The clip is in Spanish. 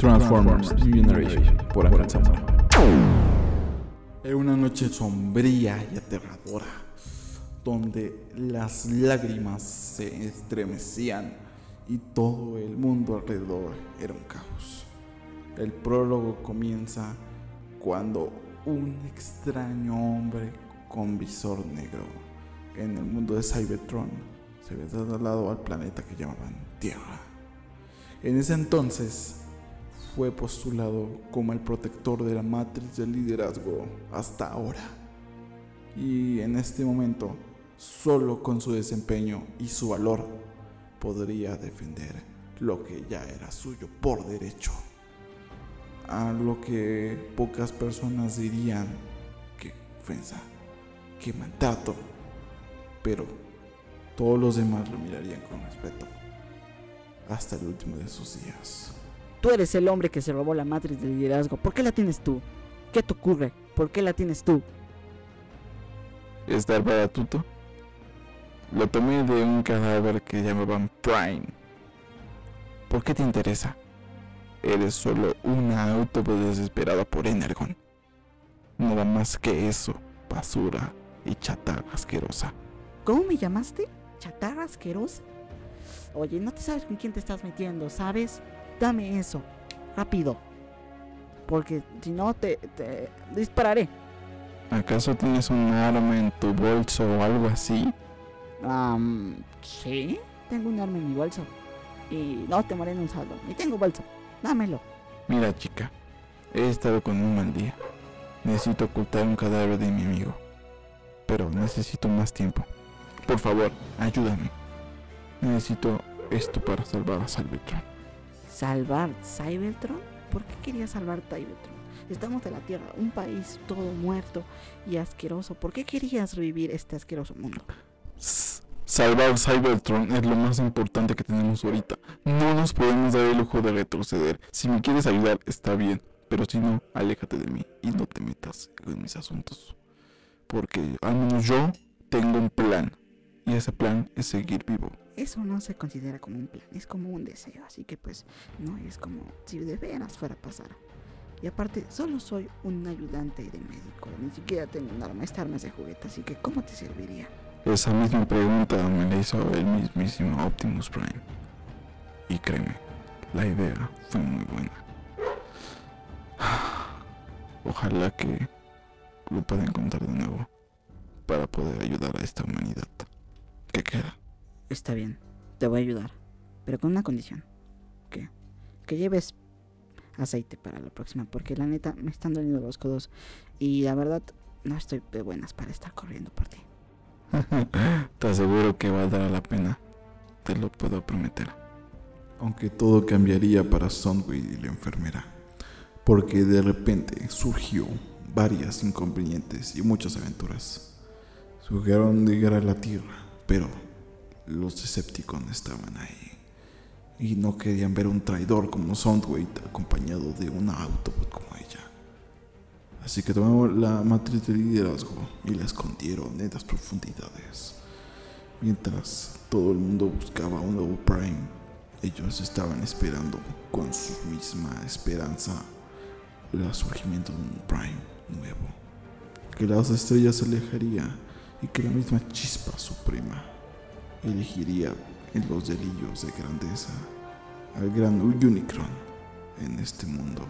Transformers New Generation por Zamora. Era una noche sombría y aterradora, donde las lágrimas se estremecían y todo el mundo alrededor era un caos. El prólogo comienza cuando un extraño hombre con visor negro en el mundo de Cybertron se ve trasladado al planeta que llamaban Tierra. En ese entonces fue postulado como el protector de la matriz del liderazgo hasta ahora. Y en este momento, solo con su desempeño y su valor, podría defender lo que ya era suyo por derecho. A lo que pocas personas dirían que ofensa, que maltrato, pero todos los demás lo mirarían con respeto hasta el último de sus días. Tú eres el hombre que se robó la matriz del liderazgo. ¿Por qué la tienes tú? ¿Qué te ocurre? ¿Por qué la tienes tú? ¿Está batuto? Lo tomé de un cadáver que llamaban Prime. ¿Por qué te interesa? Eres solo una auto desesperada por Energon. Nada más que eso, basura y chatarra asquerosa. ¿Cómo me llamaste? ¿Chatarra asquerosa? Oye, no te sabes con quién te estás metiendo, ¿sabes? Dame eso, rápido. Porque si no, te, te dispararé. ¿Acaso tienes un arma en tu bolso o algo así? Um, sí, tengo un arma en mi bolso. Y no te en un saldo. Ni tengo bolso. Dámelo. Mira, chica, he estado con un mal día. Necesito ocultar un cadáver de mi amigo. Pero necesito más tiempo. Por favor, ayúdame. Necesito esto para salvar a Cybertron. ¿Salvar Cybertron? ¿Por qué querías salvar Cybertron? Estamos de la Tierra, un país todo muerto y asqueroso. ¿Por qué querías revivir este asqueroso mundo? Salvar Cybertron es lo más importante que tenemos ahorita. No nos podemos dar el lujo de retroceder. Si me quieres ayudar, está bien. Pero si no, aléjate de mí y no te metas en mis asuntos. Porque al menos yo tengo un plan. Y ese plan es seguir vivo. Eso no se considera como un plan, es como un deseo. Así que pues no es como si de veras fuera a pasar. Y aparte, solo soy un ayudante de médico. Ni siquiera tengo un arma. Esta arma es de juguete, así que ¿cómo te serviría? Esa misma pregunta me la hizo el mismísimo Optimus Prime. Y créeme, la idea fue muy buena. Ojalá que lo pueda encontrar de nuevo para poder ayudar a esta humanidad. ¿Qué queda? Está bien, te voy a ayudar. Pero con una condición. ¿Qué? Que lleves aceite para la próxima. Porque la neta me están doliendo los codos. Y la verdad, no estoy de buenas para estar corriendo por ti. Te aseguro que valdrá la pena. Te lo puedo prometer. aunque todo cambiaría para Soundwave y la enfermera, porque de repente surgió varias inconvenientes y muchas aventuras. Surgieron de llegar a la Tierra, pero los Decepticons estaban ahí y no querían ver un traidor como Soundwave acompañado de una Autobot como ella. Así que tomaron la matriz de liderazgo y la escondieron en las profundidades. Mientras todo el mundo buscaba un nuevo Prime, ellos estaban esperando con su misma esperanza el surgimiento de un Prime nuevo. Que las estrellas se alejaría y que la misma chispa suprema elegiría en los delillos de grandeza al gran Unicron en este mundo.